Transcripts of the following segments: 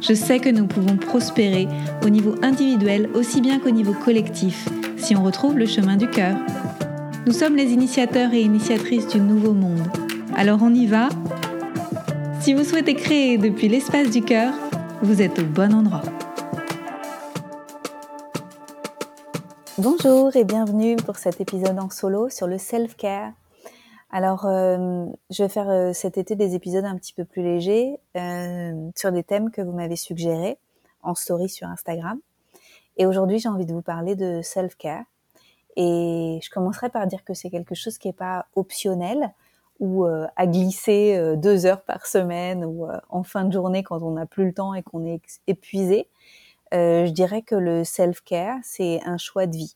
Je sais que nous pouvons prospérer au niveau individuel aussi bien qu'au niveau collectif si on retrouve le chemin du cœur. Nous sommes les initiateurs et initiatrices du nouveau monde. Alors on y va Si vous souhaitez créer depuis l'espace du cœur, vous êtes au bon endroit. Bonjour et bienvenue pour cet épisode en solo sur le self-care. Alors, euh, je vais faire euh, cet été des épisodes un petit peu plus légers euh, sur des thèmes que vous m'avez suggérés en story sur Instagram. Et aujourd'hui, j'ai envie de vous parler de self-care. Et je commencerai par dire que c'est quelque chose qui n'est pas optionnel ou à glisser deux heures par semaine ou en fin de journée quand on n'a plus le temps et qu'on est épuisé. je dirais que le self-care, c'est un choix de vie.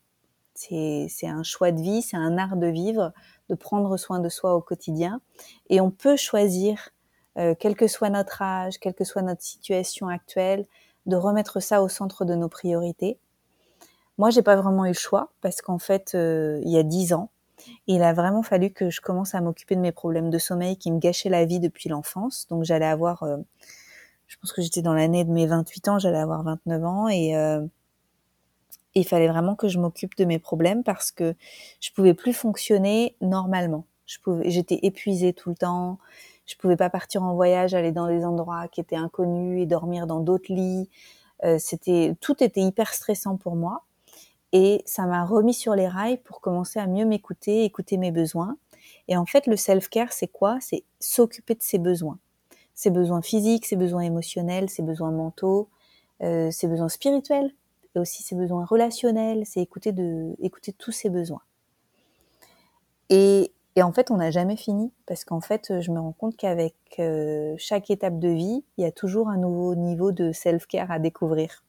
C'est un choix de vie, c'est un art de vivre, de prendre soin de soi au quotidien. Et on peut choisir, quel que soit notre âge, quelle que soit notre situation actuelle, de remettre ça au centre de nos priorités. Moi, j'ai pas vraiment eu le choix parce qu'en fait, euh, il y a dix ans, il a vraiment fallu que je commence à m'occuper de mes problèmes de sommeil qui me gâchaient la vie depuis l'enfance. Donc, j'allais avoir, euh, je pense que j'étais dans l'année de mes 28 ans, j'allais avoir 29 ans et euh, il fallait vraiment que je m'occupe de mes problèmes parce que je pouvais plus fonctionner normalement. Je pouvais, j'étais épuisée tout le temps. Je pouvais pas partir en voyage, aller dans des endroits qui étaient inconnus et dormir dans d'autres lits. Euh, c'était tout était hyper stressant pour moi et ça m'a remis sur les rails pour commencer à mieux m'écouter, écouter mes besoins. Et en fait, le self-care, c'est quoi? C'est s'occuper de ses besoins, ses besoins physiques, ses besoins émotionnels, ses besoins mentaux, euh, ses besoins spirituels et aussi ses besoins relationnels. C'est écouter de écouter tous ses besoins. Et et en fait, on n'a jamais fini parce qu'en fait, je me rends compte qu'avec euh, chaque étape de vie, il y a toujours un nouveau niveau de self-care à découvrir.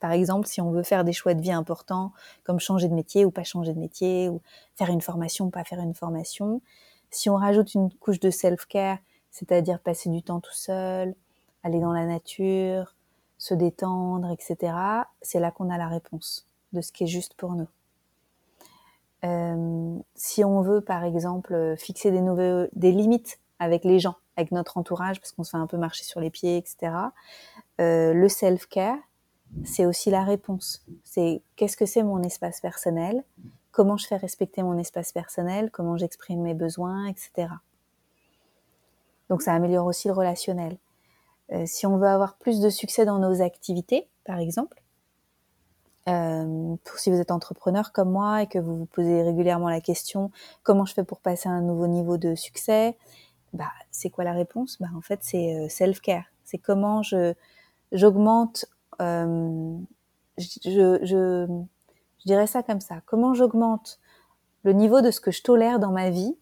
Par exemple, si on veut faire des choix de vie importants, comme changer de métier ou pas changer de métier, ou faire une formation ou pas faire une formation, si on rajoute une couche de self-care, c'est-à-dire passer du temps tout seul, aller dans la nature, se détendre, etc., c'est là qu'on a la réponse de ce qui est juste pour nous. Euh, si on veut, par exemple, fixer des, des limites avec les gens, avec notre entourage, parce qu'on se fait un peu marcher sur les pieds, etc., euh, le self-care, c'est aussi la réponse. C'est qu'est-ce que c'est mon espace personnel? Comment je fais respecter mon espace personnel? Comment j'exprime mes besoins, etc. Donc ça améliore aussi le relationnel. Euh, si on veut avoir plus de succès dans nos activités, par exemple, euh, pour si vous êtes entrepreneur comme moi et que vous vous posez régulièrement la question comment je fais pour passer à un nouveau niveau de succès, bah c'est quoi la réponse? Bah en fait c'est euh, self care. C'est comment je j'augmente, je, je, je dirais ça comme ça. Comment j'augmente le niveau de ce que je tolère dans ma vie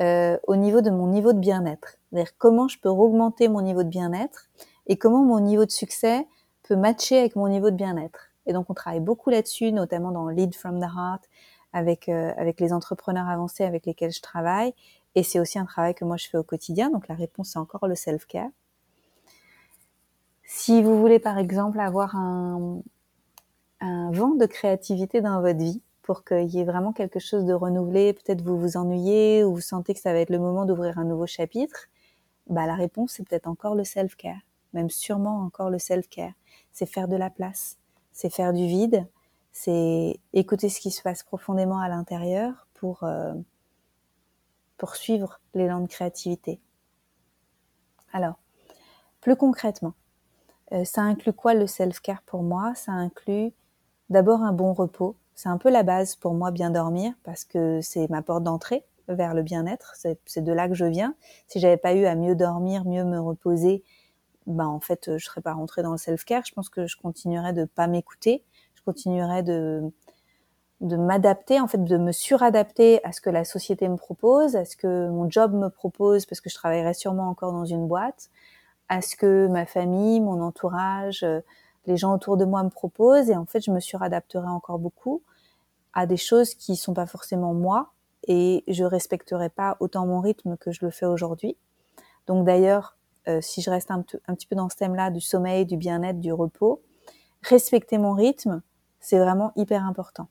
euh, au niveau de mon niveau de bien-être. C'est-à-dire comment je peux augmenter mon niveau de bien-être et comment mon niveau de succès peut matcher avec mon niveau de bien-être. Et donc, on travaille beaucoup là-dessus, notamment dans Lead from the Heart, avec, euh, avec les entrepreneurs avancés avec lesquels je travaille. Et c'est aussi un travail que moi, je fais au quotidien. Donc, la réponse, c'est encore le self-care. Si vous voulez, par exemple, avoir un, un vent de créativité dans votre vie, pour qu'il y ait vraiment quelque chose de renouvelé, peut-être vous vous ennuyez ou vous sentez que ça va être le moment d'ouvrir un nouveau chapitre, bah la réponse c'est peut-être encore le self-care, même sûrement encore le self-care. C'est faire de la place, c'est faire du vide, c'est écouter ce qui se passe profondément à l'intérieur pour, euh, suivre l'élan de créativité. Alors, plus concrètement, euh, ça inclut quoi le self-care pour moi? Ça inclut d'abord un bon repos. C'est un peu la base pour moi bien dormir parce que c'est ma porte d'entrée vers le bien-être. C'est de là que je viens. Si j'avais pas eu à mieux dormir, mieux me reposer, bah en fait je serais pas rentrée dans le self-care. Je pense que je continuerais de pas m'écouter, je continuerais de de m'adapter, en fait, de me suradapter à ce que la société me propose, à ce que mon job me propose, parce que je travaillerai sûrement encore dans une boîte, à ce que ma famille, mon entourage, euh, les gens autour de moi me proposent, et en fait, je me suradapterai encore beaucoup. À des choses qui sont pas forcément moi et je respecterai pas autant mon rythme que je le fais aujourd'hui. Donc d'ailleurs, euh, si je reste un, un, petit peu dans ce thème-là du sommeil, du bien-être, du repos, respecter mon rythme, c'est vraiment hyper important.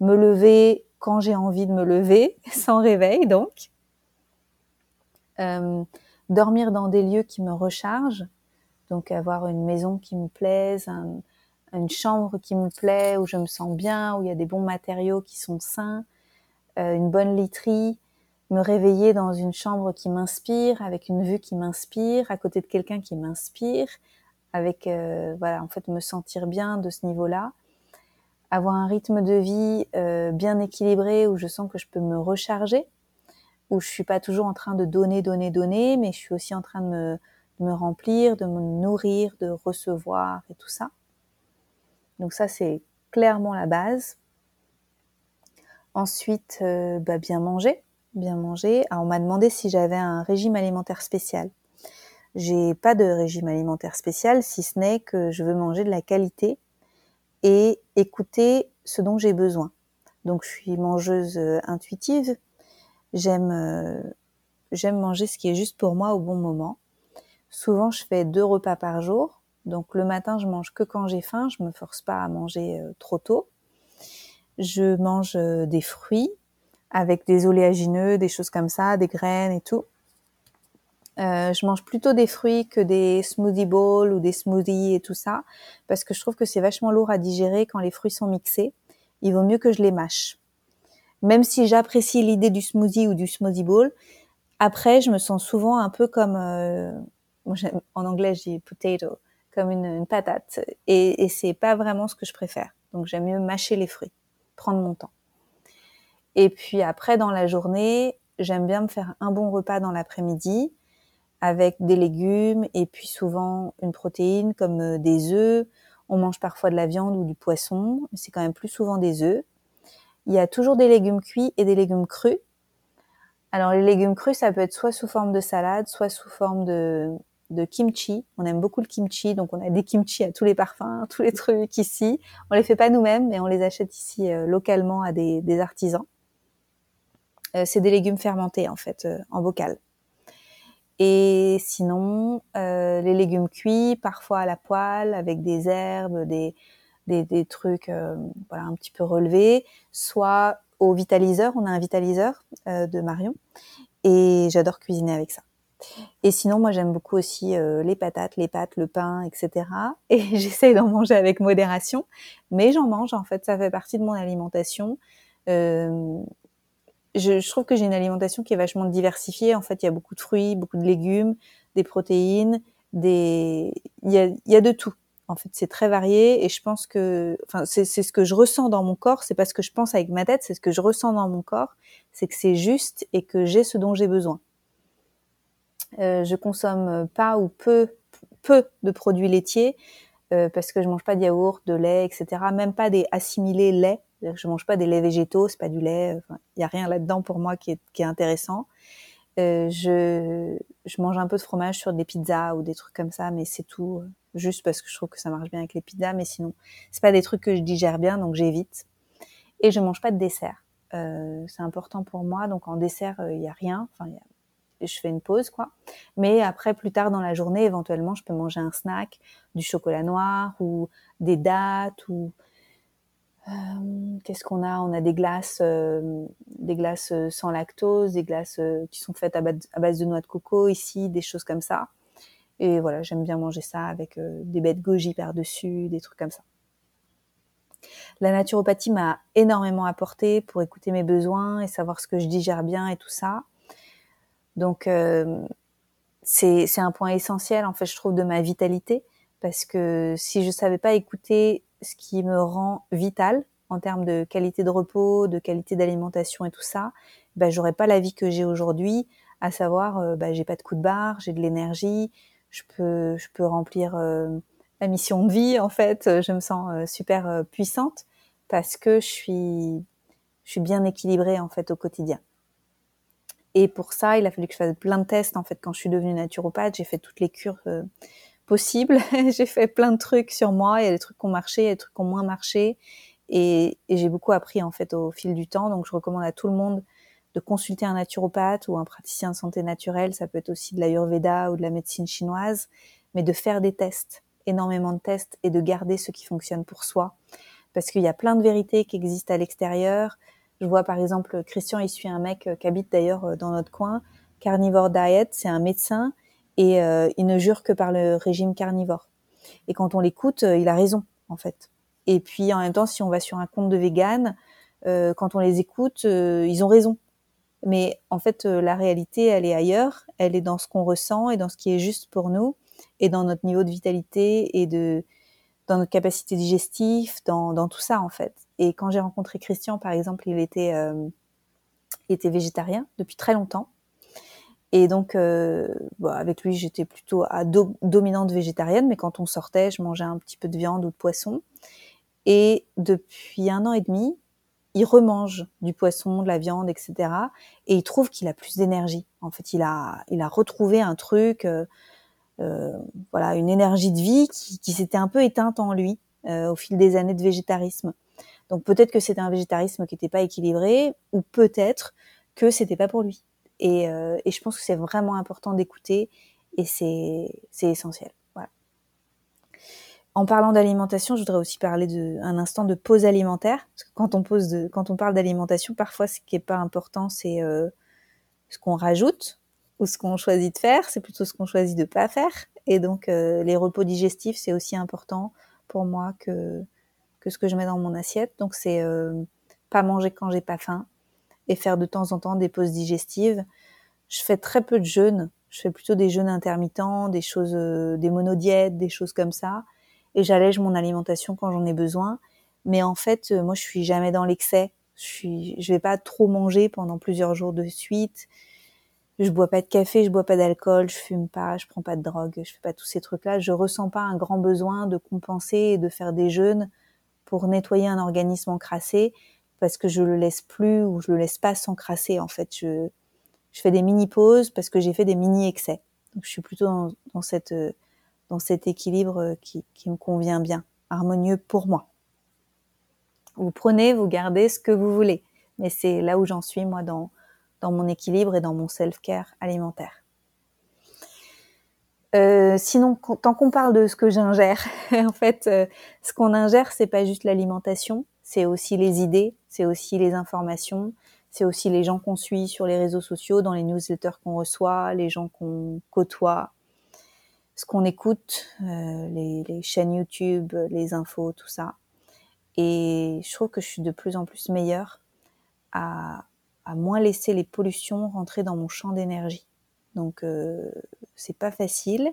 Me lever quand j'ai envie de me lever, sans réveil donc. Euh, dormir dans des lieux qui me rechargent, donc avoir une maison qui me plaise, une chambre qui me plaît, où je me sens bien, où il y a des bons matériaux qui sont sains, euh, une bonne literie, me réveiller dans une chambre qui m'inspire, avec une vue qui m'inspire, à côté de quelqu'un qui m'inspire, avec euh, voilà en fait me sentir bien de ce niveau-là, avoir un rythme de vie euh, bien équilibré où je sens que je peux me recharger, où je suis pas toujours en train de donner, donner, donner, mais je suis aussi en train de me, de me remplir, de me nourrir, de recevoir et tout ça. Donc ça c'est clairement la base. Ensuite, euh, bah, bien manger, bien manger. Alors, on m'a demandé si j'avais un régime alimentaire spécial. J'ai pas de régime alimentaire spécial, si ce n'est que je veux manger de la qualité et écouter ce dont j'ai besoin. Donc, je suis mangeuse euh, intuitive. J'aime euh, j'aime manger ce qui est juste pour moi au bon moment. Souvent, je fais deux repas par jour. Donc, le matin, je mange que quand j'ai faim. Je me force pas à manger trop tôt. Je mange euh, des fruits avec des oléagineux, des choses comme ça, des graines et tout. Euh, je mange plutôt des fruits que des smoothie bowls ou des smoothies et tout ça, parce que je trouve que c'est vachement lourd à digérer quand les fruits sont mixés. Il vaut mieux que je les mâche. Même si j'apprécie l'idée du smoothie ou du smoothie bowl, après je me sens souvent un peu comme, euh, en anglais j'ai potato, comme une, une patate, et, et c'est pas vraiment ce que je préfère. Donc j'aime mieux mâcher les fruits prendre mon temps. Et puis après, dans la journée, j'aime bien me faire un bon repas dans l'après-midi avec des légumes et puis souvent une protéine comme euh, des œufs. On mange parfois de la viande ou du poisson, mais c'est quand même plus souvent des œufs. Il y a toujours des légumes cuits et des légumes crus. Alors les légumes crus, ça peut être soit sous forme de salade, soit sous forme de, de kimchi. On aime beaucoup le kimchi, donc on a des kimchi à tous les parfums, tous les trucs ici. On les fait pas nous-mêmes, mais on les achète ici euh, localement à des, artisans. Euh, c'est des légumes fermentés en fait, euh, en bocal. Et sinon, les légumes cuits, parfois à la poêle, avec des herbes, des, des, trucs voilà, un petit peu relevés, soit au vitaliseur. On a un vitaliseur de Marion, et j'adore cuisiner avec ça. Et sinon, moi, j'aime beaucoup aussi euh, les patates, les pâtes, le pain, etc. Et j'essaye d'en manger avec modération, mais j'en mange. En fait, ça fait partie de mon alimentation. Euh, je, trouve que j'ai une alimentation qui est vachement diversifiée. En fait, il y a beaucoup de fruits, beaucoup de légumes, des protéines, des, il y a, il y a de tout. En fait, c'est très varié et je pense que, enfin, c'est ce que je ressens dans mon corps. C'est pas ce que je pense avec ma tête, c'est ce que je ressens dans mon corps. C'est que c'est juste et que j'ai ce dont j'ai besoin. Euh, je consomme pas ou peu peu de produits laitiers euh, parce que je mange pas de yaourt, de lait, etc. Même pas des assimilés laits. Je mange pas des laits végétaux, c'est pas du lait. Il y a rien là-dedans pour moi qui est, qui est intéressant. Euh, je, je mange un peu de fromage sur des pizzas ou des trucs comme ça, mais c'est tout. Juste parce que je trouve que ça marche bien avec les pizzas, mais sinon c'est pas des trucs que je digère bien, donc j'évite. Et je mange pas de dessert. Euh, c'est important pour moi, donc en dessert il y a rien. Je fais une pause, quoi. Mais après, plus tard dans la journée, éventuellement, je peux manger un snack, du chocolat noir ou des dattes ou euh, qu'est-ce qu'on a? On a des glaces, euh, des glaces euh, sans lactose, des glaces qui sont faites à base, de noix de coco ici, des choses comme ça. Et voilà, j'aime bien manger ça avec des bêtes goji par-dessus, des trucs comme ça. La naturopathie m'a énormément apporté pour écouter mes besoins et savoir ce que je digère bien et tout ça. Donc euh, c'est un point essentiel en fait je trouve de ma vitalité. Parce que si je savais pas écouter ce qui me rend vital en termes de qualité de repos, de qualité d'alimentation et tout ça, ben j'aurais pas la vie que j'ai aujourd'hui, à savoir euh, ben, j'ai pas de coup de barre, j'ai de l'énergie, je peux je peux remplir euh, la mission de vie en fait, je me sens super puissante parce que je suis je suis bien équilibrée en fait au quotidien. Et pour ça, il a fallu que je fasse plein de tests. En fait, quand je suis devenue naturopathe, j'ai fait toutes les cures euh, possibles. j'ai fait plein de trucs sur moi. Il y a des trucs qui ont marché, il y a des trucs qui ont moins marché. Et, j'ai beaucoup appris en fait au fil du temps. Donc je recommande à tout le monde de consulter un naturopathe ou un praticien de santé naturelle. Ça peut être aussi de l'ayurveda ou de la médecine chinoise, mais de faire des tests, énormément de tests, et de garder ce qui fonctionne pour soi. Parce qu'il y a plein de vérités qui existent à l'extérieur. Je vois par exemple Christian, il suit un mec qui habite d'ailleurs dans notre coin, Carnivore Diet, c'est un médecin et euh, il ne jure que par le régime carnivore. Et quand on l'écoute, euh, il a raison en fait. Et puis en même temps, si on va sur un compte de vegan, euh, quand on les écoute, ils ont raison. Mais en fait, la réalité, elle est ailleurs. Elle est dans ce qu'on ressent et dans ce qui est juste pour nous et dans notre niveau de vitalité et de dans notre capacité digestive, dans tout ça en fait. Et quand j'ai rencontré Christian, par exemple, il était il était végétarien depuis très longtemps. Et donc, euh, avec lui, j'étais plutôt à dominante végétarienne, mais quand on sortait, je mangeais un petit peu de viande ou de poisson. Et depuis un an et demi, il remange du poisson, de la viande, etc. Et il trouve qu'il a plus d'énergie. En fait, il a, il a retrouvé un truc, euh, euh voilà, une énergie de vie qui, s'était un peu éteinte en lui euh, au fil des années de végétarisme. Donc peut-être que c'était un végétarisme qui n'était pas équilibré, ou peut-être que c'était pas pour lui. Euh, et, je pense que c'est vraiment important d'écouter et c'est essentiel. Voilà. En parlant d'alimentation, je voudrais aussi parler d'un instant de pause alimentaire. Parce que quand on, pose de, quand on parle d'alimentation, parfois ce qui n'est pas important, c'est euh, ce qu'on rajoute ou ce qu'on choisit de faire. C'est plutôt ce qu'on choisit de pas faire. Et donc euh, les repos digestifs, c'est aussi important pour moi que, que ce que je mets dans mon assiette. Donc c'est pas manger quand j'ai pas faim, et faire de temps en temps des pauses digestives. Je fais très peu de jeûnes. Je fais plutôt des jeûnes intermittents, des choses, euh, des monodiètes, des choses comme ça. Et j'allège mon alimentation quand j'en ai besoin. Mais en fait, euh, moi, je suis jamais dans l'excès. Je suis, je vais pas trop manger pendant plusieurs jours de suite. Je bois pas de café, je bois pas d'alcool, je fume pas, je prends pas de drogue, je fais pas tous ces trucs-là. Je ressens pas un grand besoin de compenser et de faire des jeûnes pour nettoyer un organisme encrassé parce que je le laisse plus ou je le laisse pas s'encrasser. En fait, je, fais des mini pauses parce que j'ai fait des mini excès. Je suis plutôt dans, dans cette dans cet équilibre qui, qui me convient bien, harmonieux pour moi. Vous prenez, vous gardez ce que vous voulez, mais c'est là où j'en suis moi dans dans mon équilibre et dans mon self-care alimentaire. Euh, sinon, tant qu'on parle de ce que j'ingère, en fait, euh, ce qu'on ingère, c'est pas juste l'alimentation, c'est aussi les idées, c'est aussi les informations, c'est aussi les gens qu'on suit sur les réseaux sociaux, dans les newsletters qu'on reçoit, les gens qu'on côtoie, ce qu'on écoute, euh, les, les, chaînes YouTube, les infos, tout ça. Et je trouve que je suis de plus en plus meilleure à, à moins laisser les pollutions rentrer dans mon champ d'énergie. Donc euh, c'est pas facile.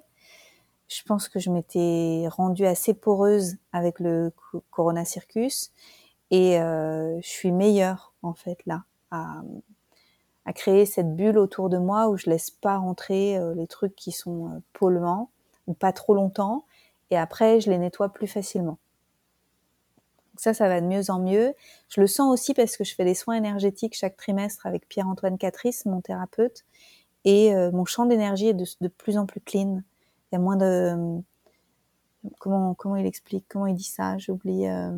Je pense que je m'étais rendue assez poreuse avec le Corona Circus et euh, je suis meilleure en fait là à, créer cette bulle autour de moi où je laisse pas rentrer euh, les trucs qui sont polluants ou pas trop longtemps. Et après, je les nettoie plus facilement. Donc ça, ça va de mieux en mieux. Je le sens aussi parce que je fais des soins énergétiques chaque trimestre avec Pierre-Antoine Catrice, mon thérapeute, et euh, mon champ d'énergie est de, de, plus en plus clean. Il y a moins de comment comment il explique, comment il dit ça, j'oublie. Euh,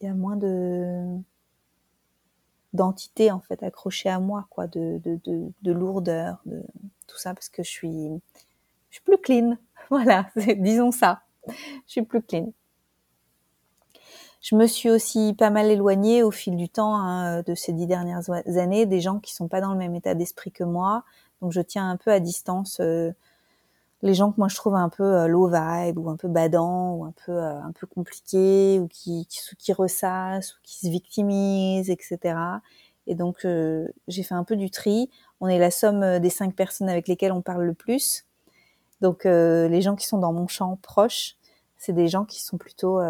il y a moins de d'entité en fait accrochée à moi quoi de, de, de, lourdeur de tout ça parce que je suis je suis plus clean voilà disons ça je suis plus clean je me suis aussi pas mal éloignée au fil du temps hein, de ces dix dernières années des gens qui sont pas dans le même état d'esprit que moi. Donc je tiens un peu à distance euh, les gens que moi je trouve un peu euh, low vibe ou un peu badants ou un peu euh, un peu compliqués ou qui qui, qui ressassent ou qui se victimisent etc et donc euh, j'ai fait un peu du tri. On est la somme des cinq personnes avec lesquelles on parle le plus. Donc les gens qui sont dans mon champ proche c'est des gens qui sont plutôt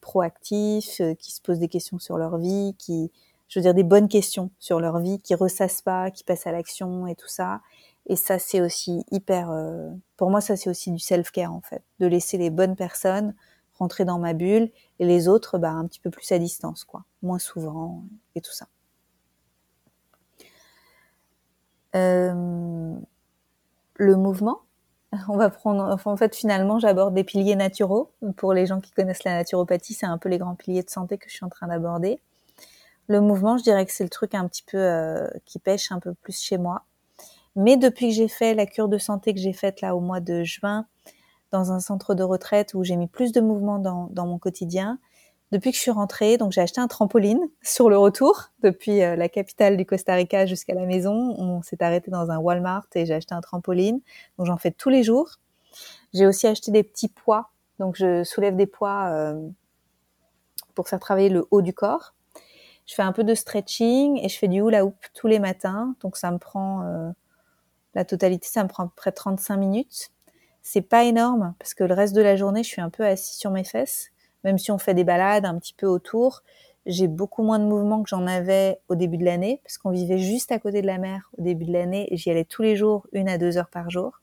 proactifs qui se posent des questions sur leur vie qui je veux dire des bonnes questions sur leur vie qui ressassent pas qui passent à l'action et tout ça et ça, c'est aussi hyper. Euh, pour moi, ça, c'est aussi du self-care en fait, de laisser les bonnes personnes rentrer dans ma bulle et les autres, bah, un petit peu plus à distance, quoi, moins souvent et tout ça. Euh, le mouvement, On va prendre, enfin, en fait, finalement, j'aborde des piliers naturaux. Pour les gens qui connaissent la naturopathie, c'est un peu les grands piliers de santé que je suis en train d'aborder. Le mouvement, je dirais que c'est le truc un petit peu euh, qui pêche un peu plus chez moi. Mais depuis que j'ai fait la cure de santé que j'ai faite là au mois de juin dans un centre de retraite où j'ai mis plus de mouvement dans, dans mon quotidien, depuis que je suis rentrée, donc j'ai acheté un trampoline sur le retour depuis euh, la capitale du Costa Rica jusqu'à la maison. On s'est arrêté dans un Walmart et j'ai acheté un trampoline. Donc j'en fais tous les jours. J'ai aussi acheté des petits poids. Donc je soulève des poids euh, pour faire travailler le haut du corps. Je fais un peu de stretching et je fais du hula hoop tous les matins. Donc ça me prend euh, la totalité, ça me prend près de 35 minutes. C'est pas énorme parce que le reste de la journée, je suis un peu assis sur mes fesses même si on fait des balades un petit peu autour, j'ai beaucoup moins de mouvements que j'en avais au début de l'année, parce qu'on vivait juste à côté de la mer au début de l'année, et j'y allais tous les jours, une à deux heures par jour,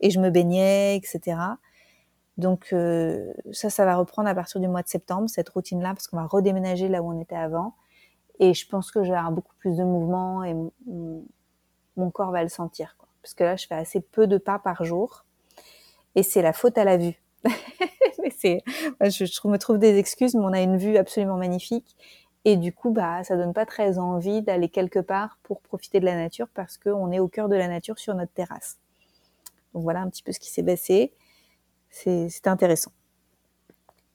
et je me baignais, etc. Donc euh, ça, ça va reprendre à partir du mois de septembre, cette routine-là, parce qu'on va redéménager là où on était avant, et je pense que je vais avoir beaucoup plus de mouvements, et mon, corps va le sentir, parce que là, je fais assez peu de pas par jour, et c'est la faute à la vue. je, me trouve des excuses, mais on a une vue absolument magnifique. Et du coup, bah, ça donne pas très envie d'aller quelque part pour profiter de la nature parce qu'on est au cœur de la nature sur notre terrasse. Donc voilà un petit peu ce qui s'est passé. C'est intéressant.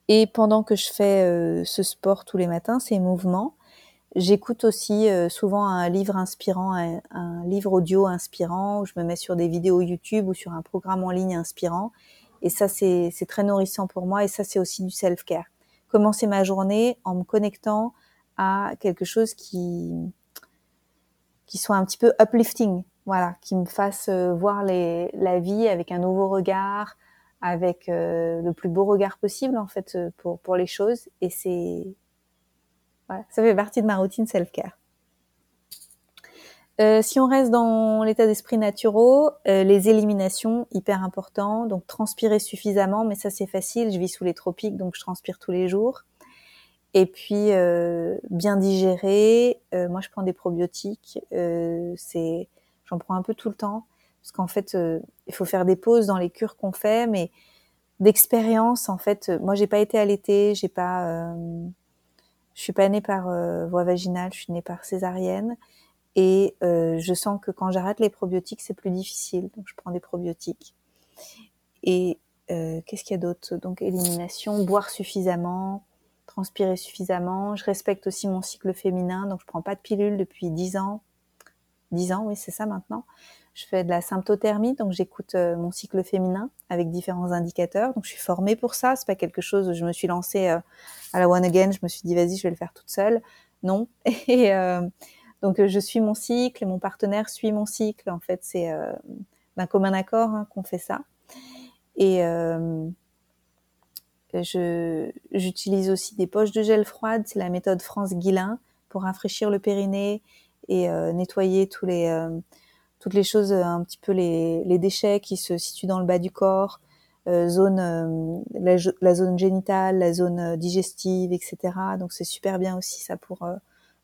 Et pendant que je fais euh, ce sport tous les matins, ces mouvements, j'écoute aussi euh, souvent un livre inspirant, un, livre audio inspirant, où je me mets sur des vidéos YouTube ou sur un programme en ligne inspirant. Et ça, c'est très nourrissant pour moi. Et ça, c'est aussi du self-care. Commencer ma journée en me connectant à quelque chose qui, qui soit un petit peu uplifting. Voilà, qui me fasse euh, voir la vie avec un nouveau regard, avec euh, le plus beau regard possible, en fait, euh, pour, les choses. Et c'est, ça fait partie de ma routine self-care. Euh, si on reste dans l'état d'esprit naturel, euh, les éliminations, hyper important. Donc transpirer suffisamment, mais ça c'est facile. Je vis sous les tropiques, donc je transpire tous les jours. Et puis euh, bien digérer. moi, je prends des probiotiques. c'est, j'en prends un peu tout le temps, parce qu'en fait, il faut faire des pauses dans les cures qu'on fait, mais d'expérience, en fait, moi j'ai pas été allaitée, j'ai pas, je suis pas née par voie vaginale, je suis née par césarienne. Et euh, je sens que quand j'arrête les probiotiques, c'est plus difficile. Donc je prends des probiotiques. Et euh, qu'est-ce qu'il y a d'autre? Donc élimination, boire suffisamment, transpirer suffisamment. Je respecte aussi mon cycle féminin, donc je prends pas de pilule depuis 10 ans. 10 ans, oui, c'est ça maintenant. Je fais de la symptothermie, donc j'écoute euh, mon cycle féminin avec différents indicateurs. Donc je suis formée pour ça. C'est pas quelque chose où je me suis lancée à la one again. Je me suis dit vas-y, je vais le faire toute seule. Non. Et donc euh, je suis mon cycle, mon partenaire suit mon cycle. En fait, c'est euh, d'un commun accord hein, qu'on fait ça. Et euh, j'utilise aussi des poches de gel froide. C'est la méthode France Guilin pour rafraîchir le périnée et nettoyer tous les toutes les choses, un petit peu les, les, déchets qui se situent dans le bas du corps, zone la, la, zone génitale, la zone digestive, etc. Donc c'est super bien aussi ça pour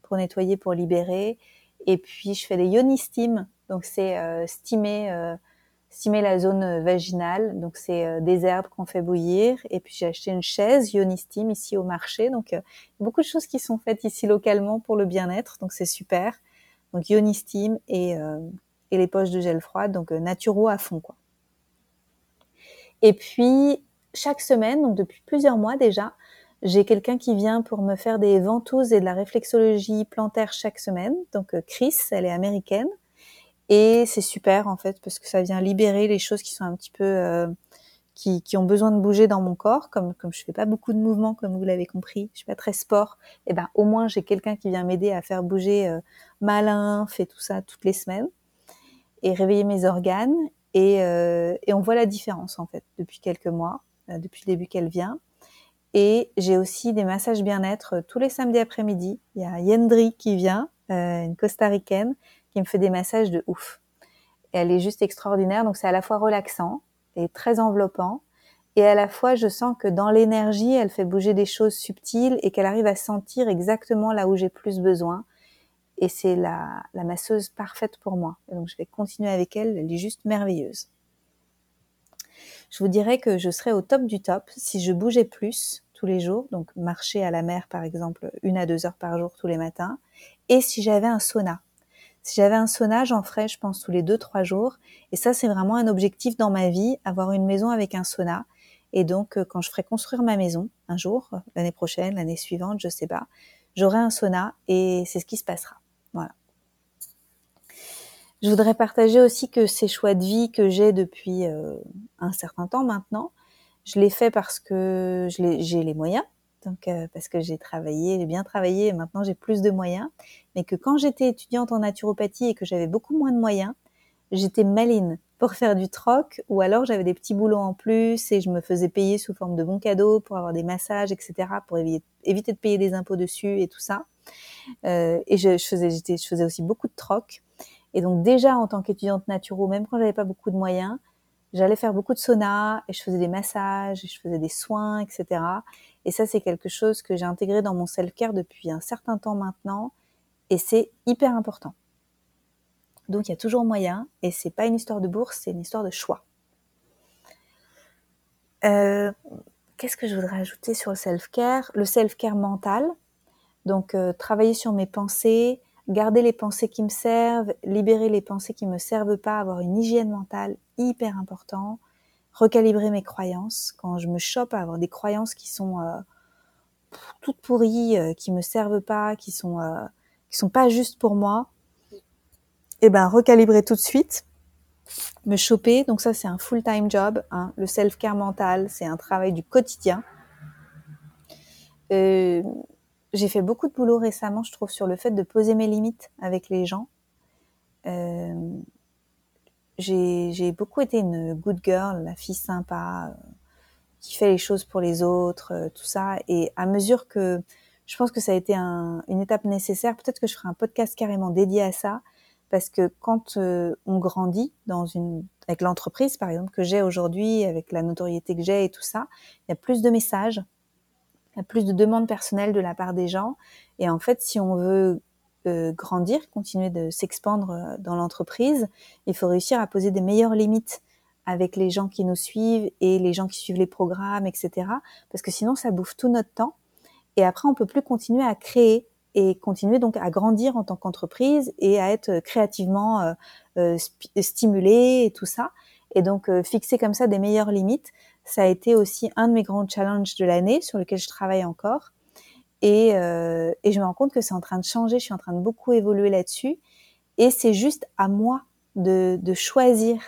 pour nettoyer, pour libérer. Et puis je fais des yoni steam, donc c'est euh, steamer, euh, la zone vaginale. Donc c'est euh, des herbes qu'on fait bouillir. Et puis j'ai acheté une chaise yoni steam ici au marché. Donc beaucoup de choses qui sont faites ici localement pour le bien-être. Donc c'est super. Donc yoni steam et, et les poches de gel froid, donc naturaux à fond quoi. Et puis chaque semaine, donc depuis plusieurs mois déjà, j'ai quelqu'un qui vient pour me faire des ventouses et de la réflexologie plantaire chaque semaine. Donc euh, Chris, elle est américaine et c'est super en fait parce que ça vient libérer les choses qui sont un petit peu euh, qui, qui, ont besoin de bouger dans mon corps. Comme comme je fais pas beaucoup de mouvements comme vous l'avez compris, je suis pas très sport. Et eh ben au moins j'ai quelqu'un qui vient m'aider à faire bouger euh, ma lymphe et tout ça toutes les semaines et réveiller mes organes. Et, euh, et on voit la différence en fait depuis quelques mois, depuis le début qu'elle vient. Et j'ai aussi des massages bien-être euh, tous les samedis après-midi. Il y a Yendri qui vient, euh, une costaricaine, qui me fait des massages de ouf. Et elle est juste extraordinaire. Donc c'est à la fois relaxant et très enveloppant. Et à la fois, je sens que dans l'énergie, elle fait bouger des choses subtiles et qu'elle arrive à sentir exactement là où j'ai plus besoin. Et c'est la, la masseuse parfaite pour moi. donc je vais continuer avec elle. Elle est juste merveilleuse. Je vous dirais que je serais au top du top si je bougeais plus tous les jours, donc marcher à la mer par exemple une à deux heures par jour tous les matins, et si j'avais un sauna. Si j'avais un sauna, j'en ferais, je pense, tous les deux, trois jours. Et ça, c'est vraiment un objectif dans ma vie, avoir une maison avec un sauna. Et donc, euh, quand je ferai construire ma maison, un jour, l'année prochaine, l'année suivante, je sais pas, j'aurai un sauna et c'est ce qui se passera. Je voudrais partager aussi que ces choix de vie que j'ai depuis euh, un certain temps maintenant, je les fais parce que j'ai les moyens, donc euh, parce que j'ai travaillé, j'ai bien travaillé et maintenant j'ai plus de moyens, mais que quand j'étais étudiante en naturopathie et que j'avais beaucoup moins de moyens, j'étais maline pour faire du troc ou alors j'avais des petits boulots en plus et je me faisais payer sous forme de bons cadeaux pour avoir des massages, etc., pour éviter, de payer des impôts dessus et tout ça. Euh, et je, je faisais aussi beaucoup de troc. Et donc déjà en tant qu'étudiante naturo, même quand j'avais pas beaucoup de moyens, j'allais faire beaucoup de sauna et je faisais des massages, et je faisais des soins, etc. Et ça c'est quelque chose que j'ai intégré dans mon self-care depuis un certain temps maintenant et c'est hyper important. Donc il y a toujours moyen et c'est pas une histoire de bourse, c'est une histoire de choix. Euh, Qu'est-ce que je voudrais ajouter sur le self-care? Le self-care mental. Donc euh, travailler sur mes pensées, garder les pensées qui me servent, libérer les pensées qui me servent pas, avoir une hygiène mentale hyper important, recalibrer mes croyances quand je me chope à avoir des croyances qui sont euh, toutes pourries, euh, qui me servent pas, qui sont euh, sont pas justes pour moi. Et eh ben recalibrer tout de suite, me choper. Donc ça c'est un full time job. Hein. Le self care mental, c'est un travail du quotidien. Euh, j'ai fait beaucoup de boulot récemment, je trouve, sur le fait de poser mes limites avec les gens. Euh, j'ai beaucoup été une good girl, la fille sympa, euh, qui fait les choses pour les autres, euh, tout ça. Et à mesure que je pense que ça a été un, une étape nécessaire, peut-être que je ferai un podcast carrément dédié à ça, parce que quand on grandit dans une avec l'entreprise par exemple que j'ai aujourd'hui, avec la notoriété que j'ai et tout ça, il y a plus de messages, a plus de demandes personnelles de la part des gens. Et en fait, si on veut euh, grandir, continuer de s'expandre euh, dans l'entreprise, il faut réussir à poser des meilleures limites avec les gens qui nous suivent et les gens qui suivent les programmes, etc. Parce que sinon, ça bouffe tout notre temps. Et après, on peut plus continuer à créer et continuer donc à grandir en tant qu'entreprise et à être créativement euh, euh stimulé et tout ça. Et donc, fixer comme ça des meilleures limites, ça a été aussi un de mes grands challenges de l'année sur lequel je travaille encore. Et, euh, et, je me rends compte que c'est en train de changer, je suis en train de beaucoup évoluer là-dessus. Et c'est juste à moi de, de, choisir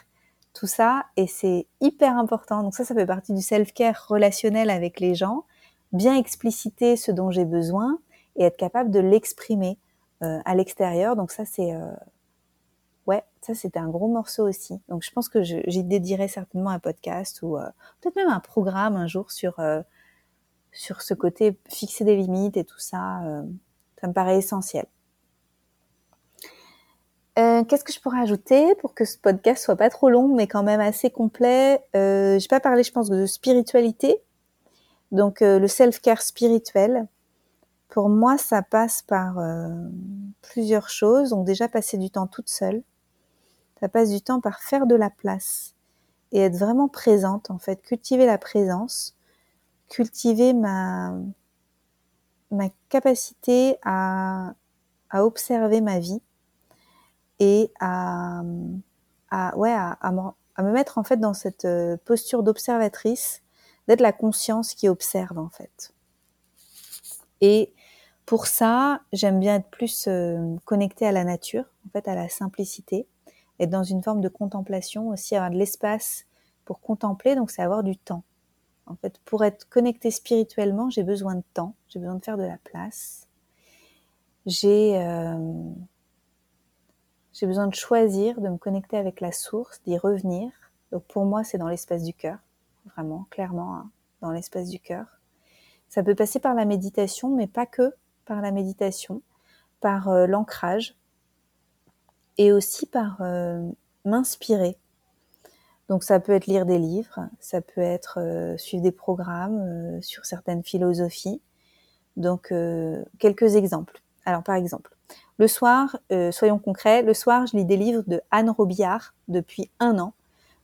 tout ça. Et c'est hyper important. Donc ça, ça fait partie du self-care relationnel avec les gens. Bien expliciter ce dont j'ai besoin et être capable de l'exprimer euh, à l'extérieur. Donc ça, c'est... Euh, ouais, ça c'était un gros morceau aussi. Donc je pense que j'y dédierai certainement un podcast ou euh, peut-être même un programme un jour sur euh, sur ce côté fixer des limites et tout ça. Euh, ça me paraît essentiel. Qu'est-ce que je pourrais ajouter pour que ce podcast soit pas trop long, mais quand même assez complet? Euh, J'ai pas parlé, je pense, de spiritualité. Donc le self-care spirituel. Pour moi, ça passe par plusieurs choses. Donc déjà passer du temps toute seule ça passe du temps par faire de la place et être vraiment présente, en fait, cultiver la présence, cultiver ma, ma capacité à, à observer ma vie et à, à ouais, à, à, me, à, me, mettre en fait dans cette euh, posture d'observatrice, d'être la conscience qui observe en fait. Et pour ça, j'aime bien être plus euh, connectée à la nature, en fait, à la simplicité être dans une forme de contemplation, aussi avoir de l'espace pour contempler, donc c'est avoir du temps. En fait, pour être connecté spirituellement, j'ai besoin de temps, j'ai besoin de faire de la place. J'ai euh, j'ai besoin de choisir, de me connecter avec la source, d'y revenir. Donc pour moi, c'est dans l'espace du cœur, vraiment, clairement, hein, dans l'espace du cœur. Ça peut passer par la méditation, mais pas que par la méditation, par euh, l'ancrage, et aussi par euh, m'inspirer. Donc ça peut être lire des livres, ça peut être euh, suivre des programmes euh, sur certaines philosophies. Donc quelques exemples. Alors par exemple, le soir, soyons concrets, le soir je lis des livres de Anne Robillard depuis un an.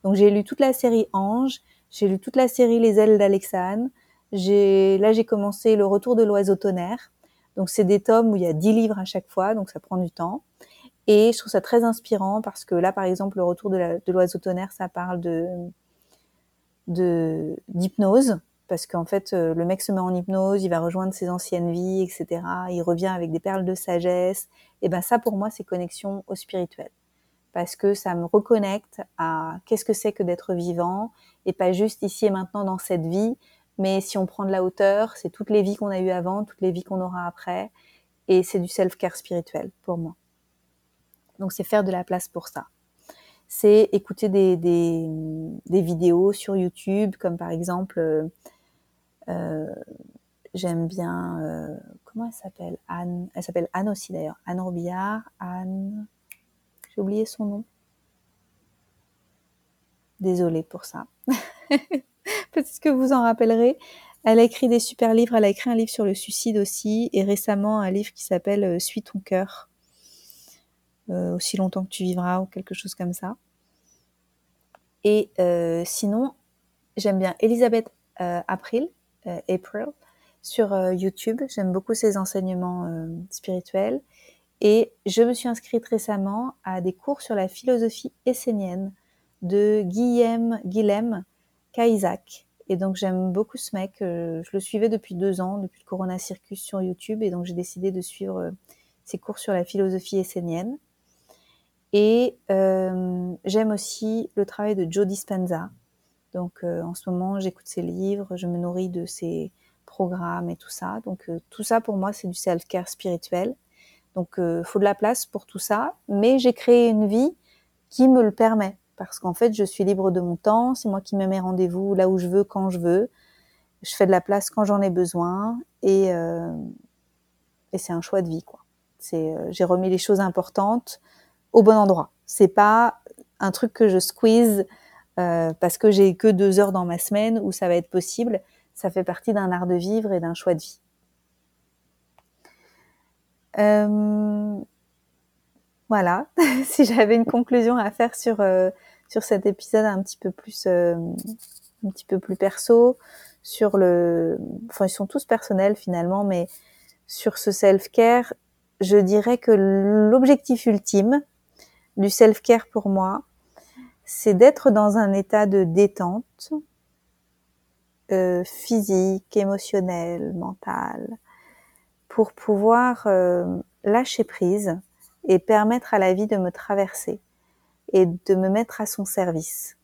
Donc j'ai lu toute la série Ange, j'ai lu toute la série Les ailes d'Alexandre. J'ai là j'ai commencé Le retour de l'oiseau tonnerre. Donc c'est des tomes où il y a 10 livres à chaque fois, donc ça prend du temps. Et je trouve ça très inspirant parce que là par exemple Le retour de l'oiseau tonnerre, ça parle de d'hypnose parce qu'en fait euh, le mec se met en hypnose, il va rejoindre ses anciennes vies, etc. Il revient avec des perles de sagesse. Et ben ça pour moi c'est connexion au spirituel parce que ça me reconnecte à qu'est-ce que c'est que d'être vivant et pas juste ici et maintenant dans cette vie, mais si on prend de la hauteur, c'est toutes les vies qu'on a eues avant, toutes les vies qu'on aura après, et c'est du self-care spirituel pour moi. Donc c'est faire de la place pour ça. C'est écouter des, vidéos sur YouTube, comme par exemple, euh, euh j'aime bien, euh, comment elle s'appelle? Anne, elle s'appelle Anne aussi d'ailleurs, Anne Robillard, Anne, j'ai oublié son nom. Désolée pour ça. Peut-être que vous en rappellerez. Elle a écrit des super livres. Elle a écrit un livre sur le suicide aussi. Et récemment, un livre qui s'appelle Suis ton cœur. Euh, aussi longtemps que tu vivras ou quelque chose comme ça. Et euh, sinon, j'aime bien Elisabeth April, April sur YouTube. J'aime beaucoup ses enseignements spirituels. Et je me suis inscrite récemment à des cours sur la philosophie essénienne de Guillaume Caïsac. Et donc j'aime beaucoup ce mec. Euh, je le suivais depuis deux ans, depuis le Corona Circus sur YouTube, et donc j'ai décidé de suivre euh, ses cours sur la philosophie essénienne. Et euh, j'aime aussi le travail de Joe Dispenza. Donc en ce moment, j'écoute ses livres, je me nourris de ses programmes et tout ça. Donc tout ça pour moi, c'est du self-care spirituel. Donc, euh, faut de la place pour tout ça. Mais j'ai créé une vie qui me le permet. Parce qu'en fait, je suis libre de mon temps. C'est moi qui me mets rendez-vous là où je veux, quand je veux. Je fais de la place quand j'en ai besoin. Et, euh, c'est un choix de vie, euh, j'ai remis les choses importantes au bon endroit. C'est pas un truc que je squeeze euh, parce que j'ai que deux heures dans ma semaine où ça va être possible. Ça fait partie d'un art de vivre et d'un choix de vie. Euh, voilà, si j'avais une conclusion à faire sur euh, sur cet épisode un petit peu plus un petit peu plus perso, sur le, enfin ils sont tous personnels finalement, mais sur ce self-care, je dirais que l'objectif ultime du self-care pour moi, c'est d'être dans un état de détente euh, physique, émotionnel, mental, pour pouvoir euh, lâcher prise et permettre à la vie de me traverser et de me mettre à son service.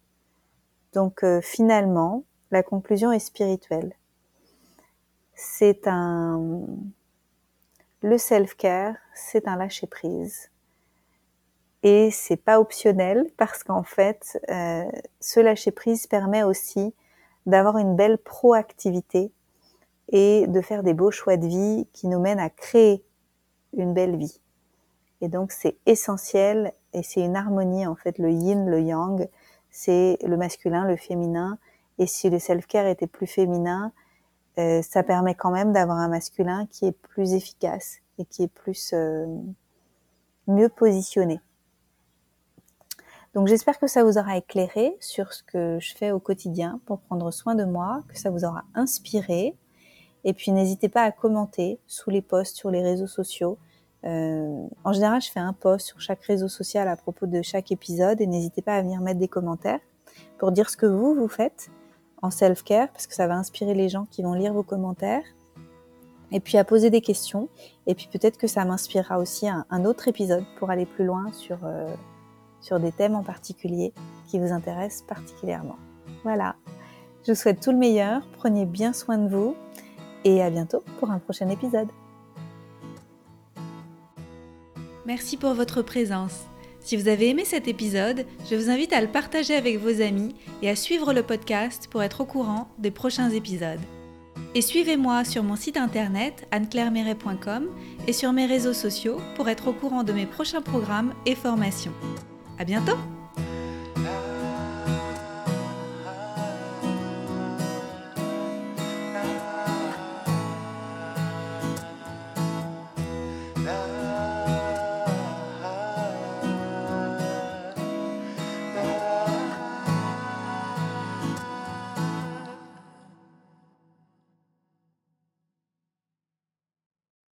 Donc euh, finalement, la conclusion est spirituelle. C'est un le self-care, c'est un lâcher prise. Et c'est pas optionnel parce qu'en fait, euh, ce lâcher prise permet aussi d'avoir une belle proactivité et de faire des beaux choix de vie qui nous mènent à créer une belle vie. Et donc c'est essentiel et c'est une harmonie en fait, le yin, le yang, c'est le masculin, le féminin. Et si le self-care était plus féminin, euh, ça permet quand même d'avoir un masculin qui est plus efficace et qui est plus euh, mieux positionné. Donc j'espère que ça vous aura éclairé sur ce que je fais au quotidien pour prendre soin de moi, que ça vous aura inspiré. Et puis n'hésitez pas à commenter sous les posts sur les réseaux sociaux. Euh, en général, je fais un post sur chaque réseau social à propos de chaque épisode et n'hésitez pas à venir mettre des commentaires pour dire ce que vous, vous faites en self-care parce que ça va inspirer les gens qui vont lire vos commentaires et puis à poser des questions et puis peut-être que ça m'inspirera aussi un, autre épisode pour aller plus loin sur, euh, sur des thèmes en particulier qui vous intéressent particulièrement. Voilà, je vous souhaite tout le meilleur, prenez bien soin de vous et à bientôt pour un prochain épisode. Merci pour votre présence. Si vous avez aimé cet épisode, je vous invite à le partager avec vos amis et à suivre le podcast pour être au courant des prochains épisodes. Et suivez-moi sur mon site internet anneclairemeret.com et sur mes réseaux sociaux pour être au courant de mes prochains programmes et formations. À bientôt!